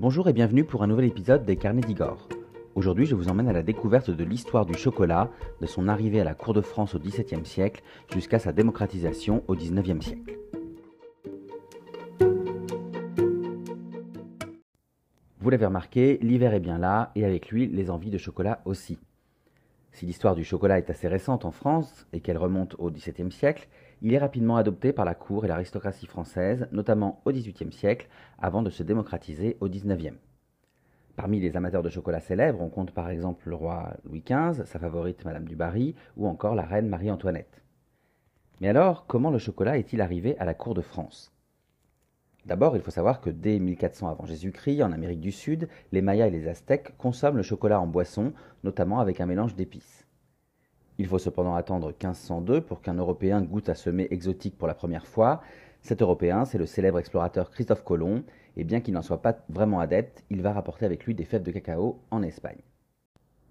Bonjour et bienvenue pour un nouvel épisode des Carnets d'Igor. Aujourd'hui, je vous emmène à la découverte de l'histoire du chocolat, de son arrivée à la cour de France au XVIIe siècle jusqu'à sa démocratisation au XIXe siècle. Vous l'avez remarqué, l'hiver est bien là et avec lui les envies de chocolat aussi. Si l'histoire du chocolat est assez récente en France et qu'elle remonte au XVIIe siècle, il est rapidement adopté par la cour et l'aristocratie française, notamment au XVIIIe siècle, avant de se démocratiser au XIXe. Parmi les amateurs de chocolat célèbres, on compte par exemple le roi Louis XV, sa favorite Madame du Barry, ou encore la reine Marie-Antoinette. Mais alors, comment le chocolat est-il arrivé à la cour de France? D'abord, il faut savoir que dès 1400 avant Jésus-Christ, en Amérique du Sud, les Mayas et les Aztèques consomment le chocolat en boisson, notamment avec un mélange d'épices. Il faut cependant attendre 1502 pour qu'un Européen goûte à ce exotique pour la première fois. Cet Européen, c'est le célèbre explorateur Christophe Colomb, et bien qu'il n'en soit pas vraiment adepte, il va rapporter avec lui des fèves de cacao en Espagne.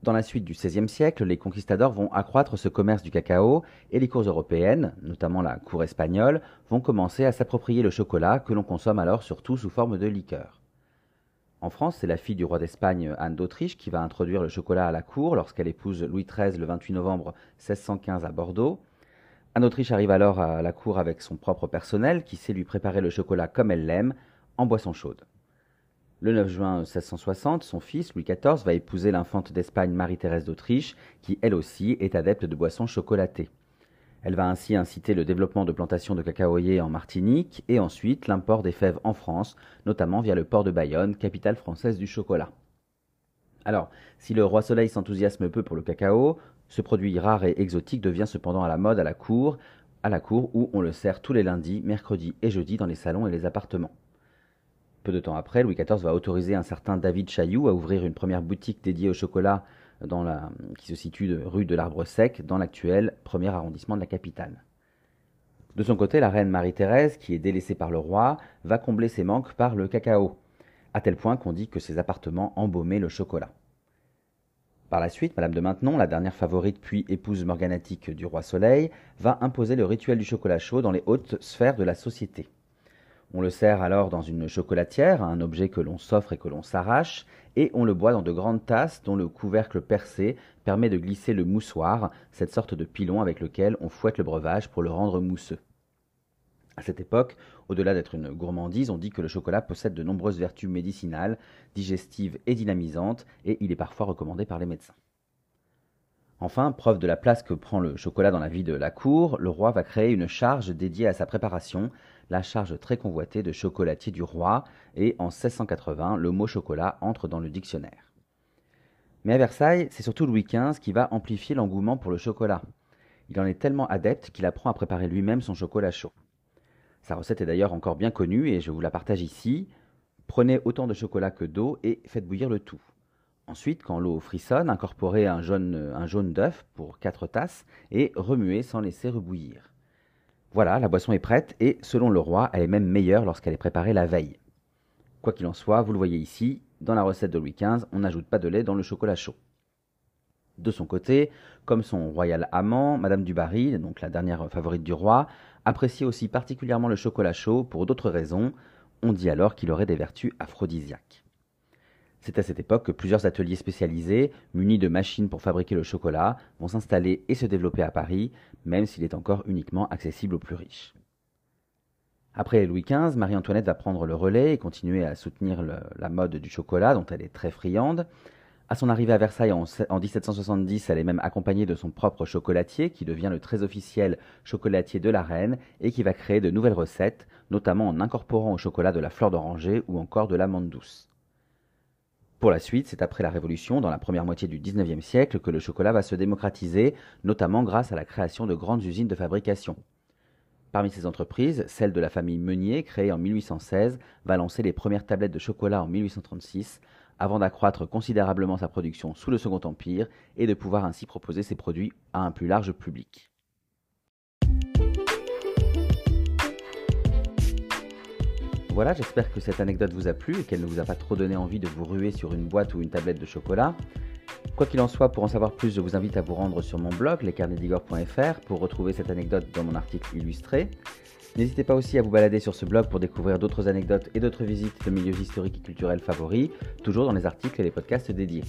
Dans la suite du XVIe siècle, les conquistadors vont accroître ce commerce du cacao et les cours européennes, notamment la cour espagnole, vont commencer à s'approprier le chocolat que l'on consomme alors surtout sous forme de liqueur. En France, c'est la fille du roi d'Espagne Anne d'Autriche qui va introduire le chocolat à la cour lorsqu'elle épouse Louis XIII le 28 novembre 1615 à Bordeaux. Anne d'Autriche arrive alors à la cour avec son propre personnel qui sait lui préparer le chocolat comme elle l'aime, en boisson chaude. Le 9 juin 1660, son fils, Louis XIV, va épouser l'infante d'Espagne Marie-Thérèse d'Autriche, qui elle aussi est adepte de boissons chocolatées. Elle va ainsi inciter le développement de plantations de cacaoyers en Martinique et ensuite l'import des fèves en France, notamment via le port de Bayonne, capitale française du chocolat. Alors, si le roi Soleil s'enthousiasme peu pour le cacao, ce produit rare et exotique devient cependant à la mode à la cour, à la cour où on le sert tous les lundis, mercredis et jeudis dans les salons et les appartements. Peu de temps après, Louis XIV va autoriser un certain David Chailloux à ouvrir une première boutique dédiée au chocolat qui se situe rue de l'Arbre Sec, dans l'actuel premier arrondissement de la capitale. De son côté, la reine Marie-Thérèse, qui est délaissée par le roi, va combler ses manques par le cacao, à tel point qu'on dit que ses appartements embaumaient le chocolat. Par la suite, Madame de Maintenon, la dernière favorite puis épouse morganatique du roi Soleil, va imposer le rituel du chocolat chaud dans les hautes sphères de la société. On le sert alors dans une chocolatière, un objet que l'on s'offre et que l'on s'arrache, et on le boit dans de grandes tasses dont le couvercle percé permet de glisser le moussoir, cette sorte de pilon avec lequel on fouette le breuvage pour le rendre mousseux. À cette époque, au-delà d'être une gourmandise, on dit que le chocolat possède de nombreuses vertus médicinales, digestives et dynamisantes, et il est parfois recommandé par les médecins. Enfin, preuve de la place que prend le chocolat dans la vie de la cour, le roi va créer une charge dédiée à sa préparation, la charge très convoitée de chocolatier du roi, et en 1680, le mot chocolat entre dans le dictionnaire. Mais à Versailles, c'est surtout Louis XV qui va amplifier l'engouement pour le chocolat. Il en est tellement adepte qu'il apprend à préparer lui-même son chocolat chaud. Sa recette est d'ailleurs encore bien connue et je vous la partage ici. Prenez autant de chocolat que d'eau et faites bouillir le tout. Ensuite, quand l'eau frissonne, incorporez un jaune, un jaune d'œuf pour 4 tasses et remuez sans laisser rebouillir. Voilà, la boisson est prête et, selon le roi, elle est même meilleure lorsqu'elle est préparée la veille. Quoi qu'il en soit, vous le voyez ici, dans la recette de Louis XV, on n'ajoute pas de lait dans le chocolat chaud. De son côté, comme son royal amant, Madame du Barry, donc la dernière favorite du roi, appréciait aussi particulièrement le chocolat chaud pour d'autres raisons. On dit alors qu'il aurait des vertus aphrodisiaques. C'est à cette époque que plusieurs ateliers spécialisés, munis de machines pour fabriquer le chocolat, vont s'installer et se développer à Paris, même s'il est encore uniquement accessible aux plus riches. Après Louis XV, Marie-Antoinette va prendre le relais et continuer à soutenir la mode du chocolat, dont elle est très friande. À son arrivée à Versailles en, en, 1770, elle est même accompagnée de son propre chocolatier, qui devient le très officiel chocolatier de la reine, et qui va créer de nouvelles recettes, notamment en incorporant au chocolat de la fleur d'oranger ou encore de l'amande douce. Pour la suite, c'est après la Révolution, dans la première moitié du XIXe siècle, que le chocolat va se démocratiser, notamment grâce à la création de grandes usines de fabrication. Parmi ces entreprises, celle de la famille Meunier, créée en 1816, va lancer les premières tablettes de chocolat en 1836, avant d'accroître considérablement sa production sous le Second Empire et de pouvoir ainsi proposer ses produits à un plus large public. Voilà, j'espère que cette anecdote vous a plu et qu'elle ne vous a pas trop donné envie de vous ruer sur une boîte ou une tablette de chocolat. Quoi qu'il en soit, pour en savoir plus, je vous invite à vous rendre sur mon blog, lescarnedigor.fr, pour retrouver cette anecdote dans mon article illustré. N'hésitez pas aussi à vous balader sur ce blog pour découvrir d'autres anecdotes et d'autres visites de milieux historiques et culturels favoris, toujours dans les articles et les podcasts dédiés.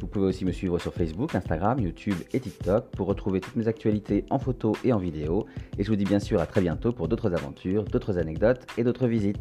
Vous pouvez aussi me suivre sur Facebook, Instagram, YouTube et TikTok pour retrouver toutes mes actualités en photo et en vidéo. Et je vous dis bien sûr à très bientôt pour d'autres aventures, d'autres anecdotes et d'autres visites.